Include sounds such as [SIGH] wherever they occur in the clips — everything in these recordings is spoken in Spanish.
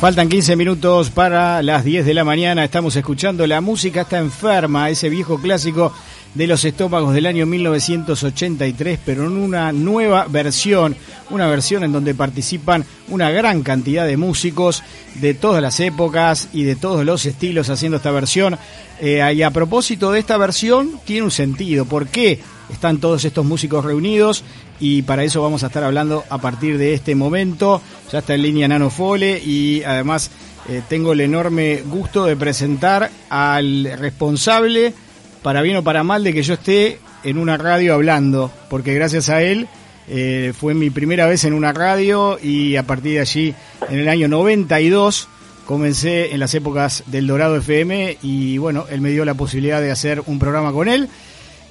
Faltan 15 minutos para las 10 de la mañana. Estamos escuchando La música está enferma, ese viejo clásico de los estómagos del año 1983, pero en una nueva versión, una versión en donde participan una gran cantidad de músicos de todas las épocas y de todos los estilos haciendo esta versión. Eh, y a propósito de esta versión, tiene un sentido. ¿Por qué están todos estos músicos reunidos? y para eso vamos a estar hablando a partir de este momento. Ya está en línea Nano Fole y además eh, tengo el enorme gusto de presentar al responsable, para bien o para mal, de que yo esté en una radio hablando, porque gracias a él eh, fue mi primera vez en una radio y a partir de allí, en el año 92, comencé en las épocas del Dorado FM y bueno, él me dio la posibilidad de hacer un programa con él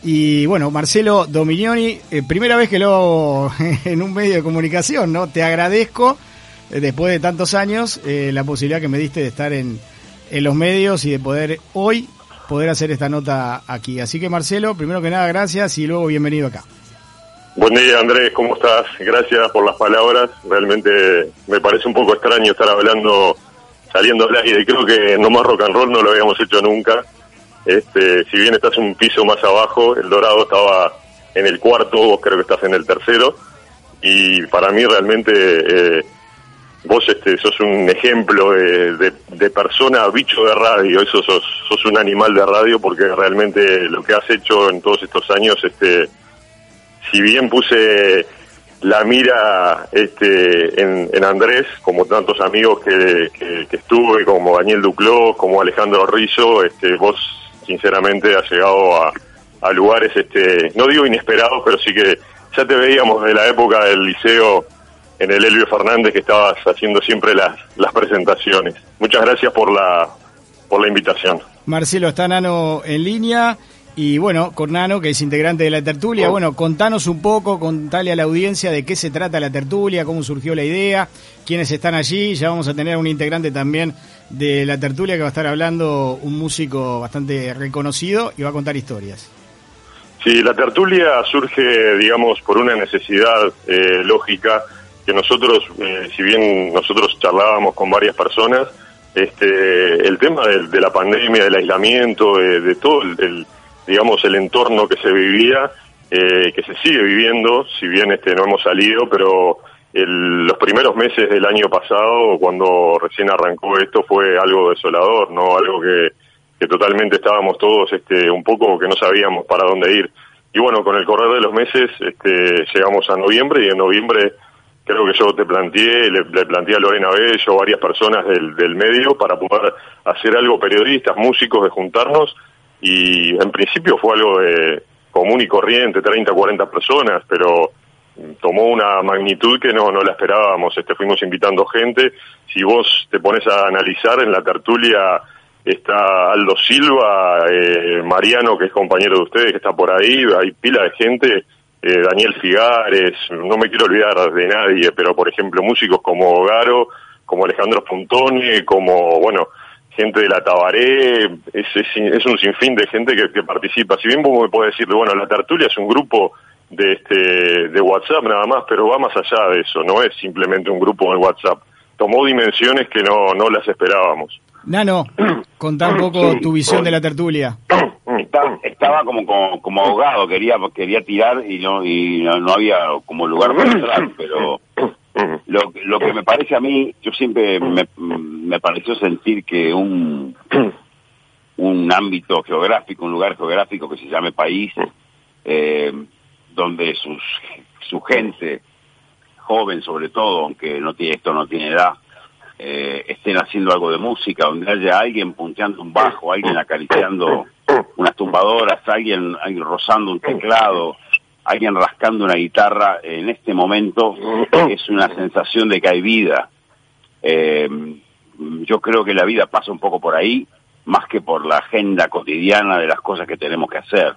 y bueno, Marcelo Dominioni, eh, primera vez que lo hago [LAUGHS] en un medio de comunicación, ¿no? Te agradezco, eh, después de tantos años, eh, la posibilidad que me diste de estar en, en los medios y de poder hoy poder hacer esta nota aquí. Así que Marcelo, primero que nada, gracias y luego bienvenido acá. Buen día Andrés, ¿cómo estás? Gracias por las palabras. Realmente me parece un poco extraño estar hablando, saliendo al aire. Creo que no más rock and roll no lo habíamos hecho nunca. Este, si bien estás un piso más abajo, el Dorado estaba en el cuarto, vos creo que estás en el tercero, y para mí realmente eh, vos este, sos un ejemplo de, persona bicho de radio, eso sos, sos un animal de radio porque realmente lo que has hecho en todos estos años, este, si bien puse la mira este, en, Andrés, como tantos amigos que, que, estuve, como Daniel Duclos, como Alejandro Rizzo, este, vos sinceramente ha llegado a, lugares, este, no digo inesperados, pero sí que ya te veíamos de la época del liceo en el Elvio Fernández que estabas haciendo siempre las, las presentaciones. Muchas gracias por la, por la invitación. Marcelo, está Nano en línea. Y bueno, con Nano, que es integrante de la tertulia, oh. bueno, contanos un poco, contale a la audiencia de qué se trata la tertulia, cómo surgió la idea, quiénes están allí. Ya vamos a tener un integrante también de la tertulia que va a estar hablando un músico bastante reconocido y va a contar historias. Sí, la tertulia surge, digamos, por una necesidad eh, lógica que nosotros, eh, si bien nosotros charlábamos con varias personas, este, el tema de, la pandemia, del aislamiento, de, todo el, digamos, el entorno que se vivía, eh, que se sigue viviendo, si bien este, no hemos salido, pero los primeros meses del año pasado, cuando recién arrancó esto, fue algo desolador, no algo que, totalmente estábamos todos este, un poco que no sabíamos para dónde ir. Y bueno, con el correr de los meses este, llegamos a noviembre y en noviembre creo que yo te planteé, le, planteé a Lorena Bello, varias personas del, del medio para poder hacer algo periodistas, músicos, de juntarnos y en principio fue algo de común y corriente, 30, 40 personas, pero tomó una magnitud que no, no la esperábamos. Este, fuimos invitando gente. Si vos te pones a analizar en la tertulia está Aldo Silva, eh, Mariano, que es compañero de ustedes, que está por ahí, hay pila de gente, eh, Daniel Figares, no me quiero olvidar de nadie, pero por ejemplo músicos como Garo, como Alejandro Puntone, como, bueno, gente de la Tabaré, es, es, un sinfín de gente que, que participa. Si bien vos me podés decir, bueno, la tertulia es un grupo de este de WhatsApp nada más, pero va más allá de eso, no es simplemente un grupo de WhatsApp. Tomó dimensiones que no, no las esperábamos. Nano, [CLEARS THROAT] contá un poco tu visión de la tertulia. [CLEARS THROAT] Estaba, como, como, abogado, quería quería tirar y no y no, había como lugar para [CLEARS THROAT] entrar, pero lo, lo que me parece a mí, yo siempre me, me pareció sentir que un un ámbito geográfico, un lugar geográfico que se llame país, eh, donde sus, su gente, joven sobre todo, aunque no tiene esto no tiene edad, eh, estén haciendo algo de música, donde haya alguien punteando un bajo, alguien acariciando unas tumbadoras, alguien, alguien rozando un teclado, alguien rascando una guitarra, en este momento es una sensación de que hay vida. Eh, yo creo que la vida pasa un poco por ahí, más que por la agenda cotidiana de las cosas que tenemos que hacer.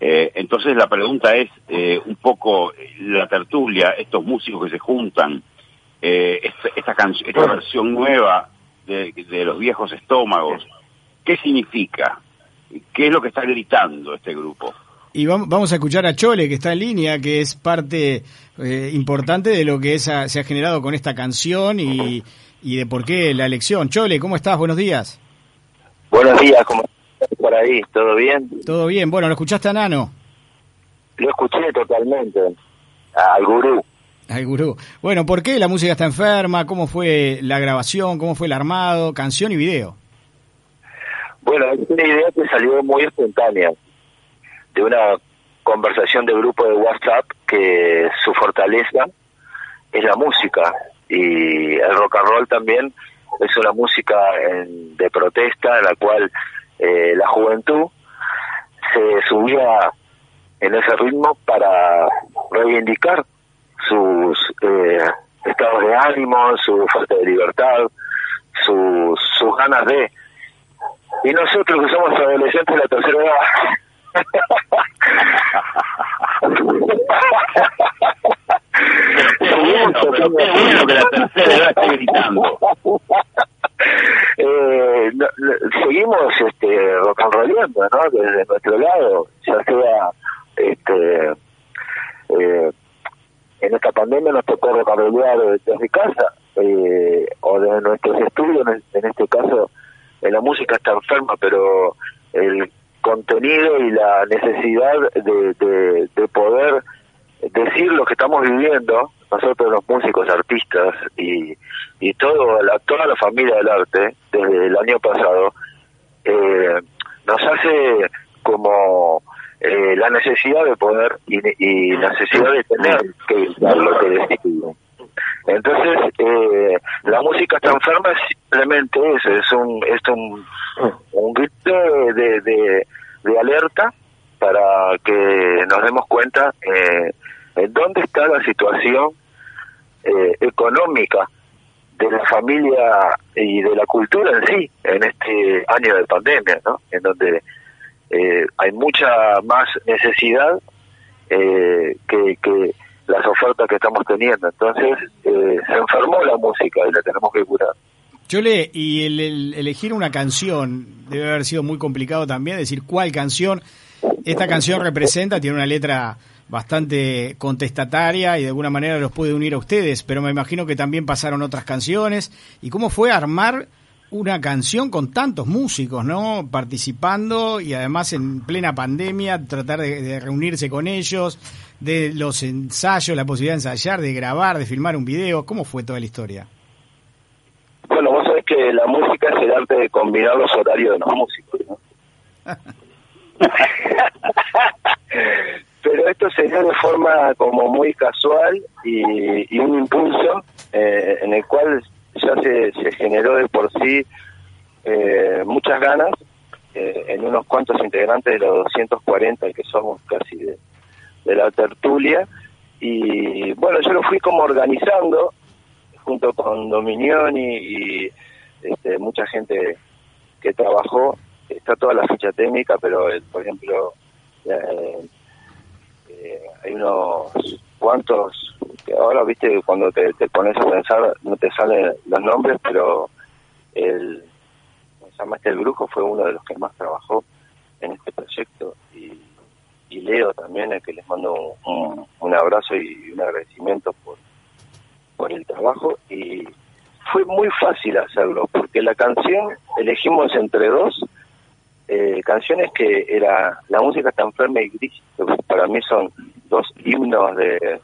Eh, entonces la pregunta es eh, un poco la tertulia, estos músicos que se juntan, eh, esta, esta, versión nueva de, los viejos estómagos, ¿qué significa? ¿Qué es lo que está gritando este grupo? Y vamos a escuchar a Chole, que está en línea, que es parte importante de lo que se ha generado con esta canción y, y de por qué la elección. Chole, ¿cómo estás? Buenos días. Buenos días, ¿cómo estás por ahí? ¿Todo bien? Todo bien. Bueno, ¿lo escuchaste a Nano? Lo escuché totalmente. Al gurú. Al gurú. Bueno, ¿por qué la música está enferma? ¿Cómo fue la grabación? ¿Cómo fue el armado? Canción y video. Bueno, es una idea que salió muy espontánea de una conversación de grupo de WhatsApp que su fortaleza es la música y el rock and roll también es una música de protesta en la cual eh, la juventud se subía en ese ritmo para reivindicar sus eh, estados de ánimo, su falta de libertad, sus, sus ganas de... Y nosotros que somos adolescentes de la tercera edad, bueno, que la tercera edad esté gritando. [LAUGHS] Eh, seguimos este, rock and ¿no? Desde nuestro lado, ya sea este, eh, en esta pandemia nos tocó rock and rollar desde casa eh, o de nuestros estudios, en, este caso la música está enferma, pero el contenido y la necesidad de, de, poder decir lo que estamos viviendo, nosotros los músicos, artistas y, y todo la, toda la familia del arte, desde el año pasado, eh, nos hace como eh, la necesidad de poder y, y necesidad de tener que lo que decimos. Entonces, eh, la música es simplemente eso, es un, es un, un grito de, de, de alerta para que nos demos cuenta eh, en dónde está la situación eh, económica de la familia y de la cultura en sí en este año de pandemia, ¿no? En donde eh, hay mucha más necesidad eh, que, que las ofertas que estamos teniendo. Entonces, eh, se enfermó la música y la tenemos que curar. Chole, y el, elegir una canción debe haber sido muy complicado también, decir cuál canción esta canción representa, tiene una letra bastante contestataria y de alguna manera los puede unir a ustedes, pero me imagino que también pasaron otras canciones. ¿Y cómo fue armar una canción con tantos músicos, ¿no? Participando y además en plena pandemia, tratar de, reunirse con ellos, de los ensayos, la posibilidad de ensayar, de grabar, de filmar un video. ¿Cómo fue toda la historia? Bueno, vos sabés que la música es el arte de combinar los horarios de los músicos, ¿no? [LAUGHS] Pero esto se dio de forma como muy casual y, un impulso eh, en el cual ya se, se generó de por sí eh, muchas ganas eh, en unos cuantos integrantes de los 240 que somos casi de, la tertulia. Y bueno yo lo fui como organizando junto con Dominioni y este, mucha gente que trabajó. Está toda la ficha técnica pero por ejemplo eh, unos cuantos que ahora, viste, cuando te, pones a pensar no te salen los nombres, pero el, este? el Brujo fue uno de los que más trabajó en este proyecto y, y Leo también, el que les mando un, un, abrazo y un agradecimiento por, por el trabajo y fue muy fácil hacerlo porque la canción elegimos entre dos eh, canciones que era La música está enferma y gris, que para mí son dos himnos de,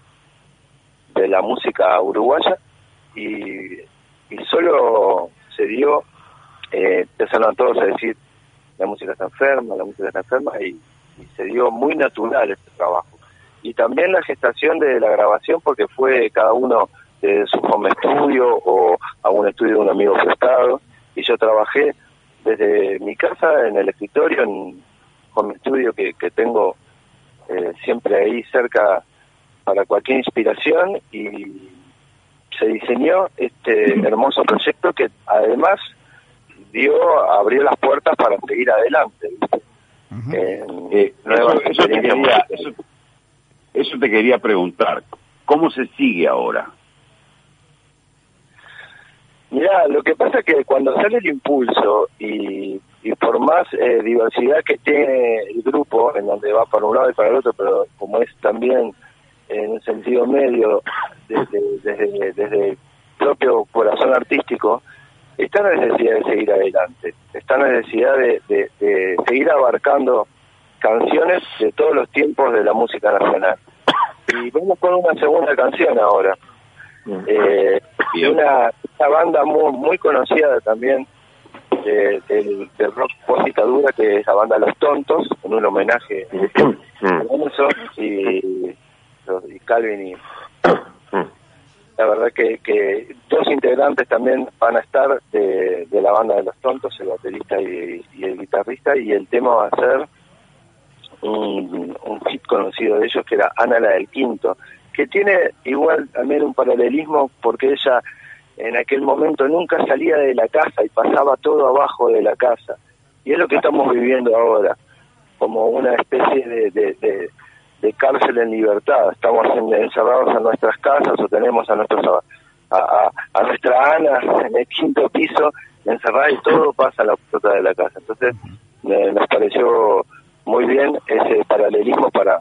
de la música uruguaya y, solo se dio, eh, empezaron todos a decir la música está enferma, la música está enferma y, se dio muy natural este trabajo. Y también la gestación de la grabación porque fue cada uno de su home estudio o a un estudio de un amigo prestado y yo trabajé desde mi casa en el escritorio en home estudio que, que tengo eh, siempre ahí cerca para cualquier inspiración y se diseñó este hermoso proyecto que además dio abrió las puertas para seguir adelante eh, eso, te quería, eso, te quería preguntar cómo se sigue ahora Mira, lo que pasa es que cuando sale el impulso y y por más eh, diversidad que tiene el grupo, en donde va para un lado y para el otro, pero como es también en un sentido medio, desde, desde, propio corazón artístico, está la necesidad de seguir adelante, está la necesidad de, de seguir abarcando canciones de todos los tiempos de la música nacional. Y vamos con una segunda canción ahora. Eh, una, una, banda muy, muy conocida también de, del, rock positadura que es la banda Los Tontos, en un homenaje [COUGHS] a y, y Calvin y la verdad que, que dos integrantes también van a estar de, de la banda de Los Tontos, el baterista y, y el guitarrista, y el tema va a ser un, un hit conocido de ellos que era Ana la del Quinto, que tiene igual también un paralelismo porque ella en aquel momento nunca salía de la casa y pasaba todo abajo de la casa. Y es lo que estamos viviendo ahora, como una especie de, de, cárcel en libertad. Estamos encerrados en nuestras casas o tenemos a nuestros a, a, nuestra Ana en el quinto piso encerrada y todo pasa a la puerta de la casa. Entonces, nos pareció muy bien ese paralelismo para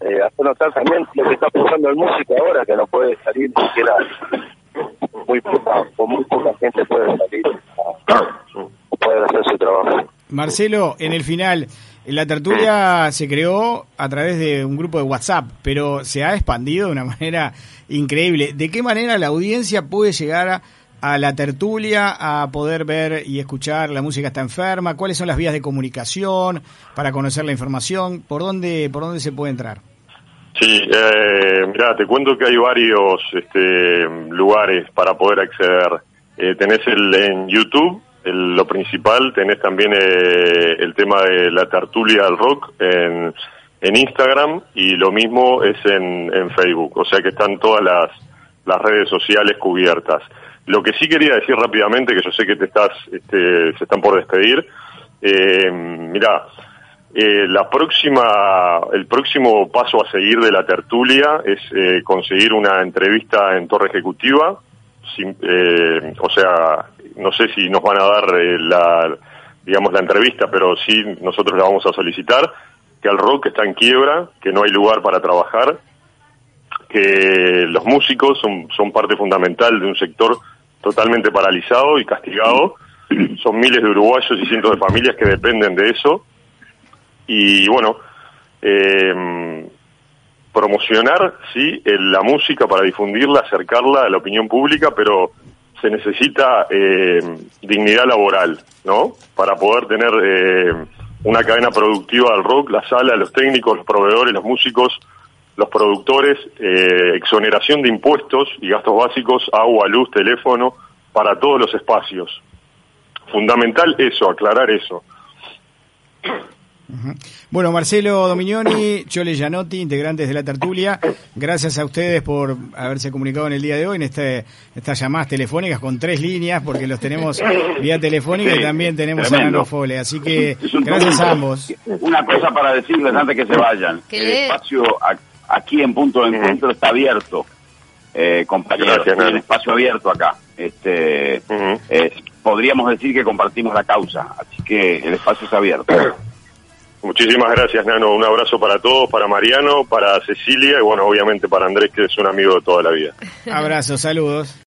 eh, hacer notar también lo que está pensando el músico ahora, que no puede salir ni siquiera muy poca, o gente puede salir poder hacer su trabajo. Marcelo, en el final, la tertulia se creó a través de un grupo de WhatsApp, pero se ha expandido de una manera increíble. ¿De qué manera la audiencia puede llegar a a la tertulia, a poder ver y escuchar La Música está enferma? ¿Cuáles son las vías de comunicación para conocer la información? ¿Por dónde, por dónde se puede entrar? Sí, eh, mira, te cuento que hay varios este, lugares para poder acceder. Eh, tenés el en YouTube, lo principal, tenés también eh, el tema de la tertulia del rock en, en Instagram y lo mismo es en, en Facebook, o sea que están todas las, las redes sociales cubiertas. Lo que sí quería decir rápidamente, que yo sé que te estás, este, se están por despedir, eh, mira, eh, la próxima, el próximo paso a seguir de la tertulia es eh, conseguir una entrevista en Torre Ejecutiva, eh, o sea, no sé si nos van a dar eh, la, digamos, la entrevista, pero sí nosotros la vamos a solicitar, que el rock está en quiebra, que no hay lugar para trabajar, que los músicos son, son parte fundamental de un sector totalmente paralizado y castigado. Son miles de uruguayos y cientos de familias que dependen de eso. Y bueno, eh, promocionar, sí, la música para difundirla, acercarla a la opinión pública, pero se necesita eh, dignidad laboral, ¿no? Para poder tener eh, una cadena productiva del rock, la sala, los técnicos, los proveedores, los músicos, los productores, eh, exoneración de impuestos y gastos básicos, agua, luz, teléfono, para todos los espacios. Fundamental eso, aclarar eso. Bueno, Marcelo Dominioni, Chole Gianotti, integrantes de la tertulia, gracias a ustedes por haberse comunicado en el día de hoy en este, estas llamadas telefónicas con tres líneas, porque los tenemos vía telefónica y también tenemos a Nano Fole. Así que gracias a ambos. Una cosa para decirles antes que se vayan. El espacio aquí en punto de encuentro está abierto, eh, compañeros, el espacio abierto acá. Este, podríamos decir que compartimos la causa, así que el espacio está abierto. [CLEARS THROAT] Muchísimas gracias, Nano. Un abrazo para todos, para Mariano, para Cecilia y, bueno, obviamente para Andrés, que es un amigo de toda la vida. [LAUGHS] Abrazo, saludos.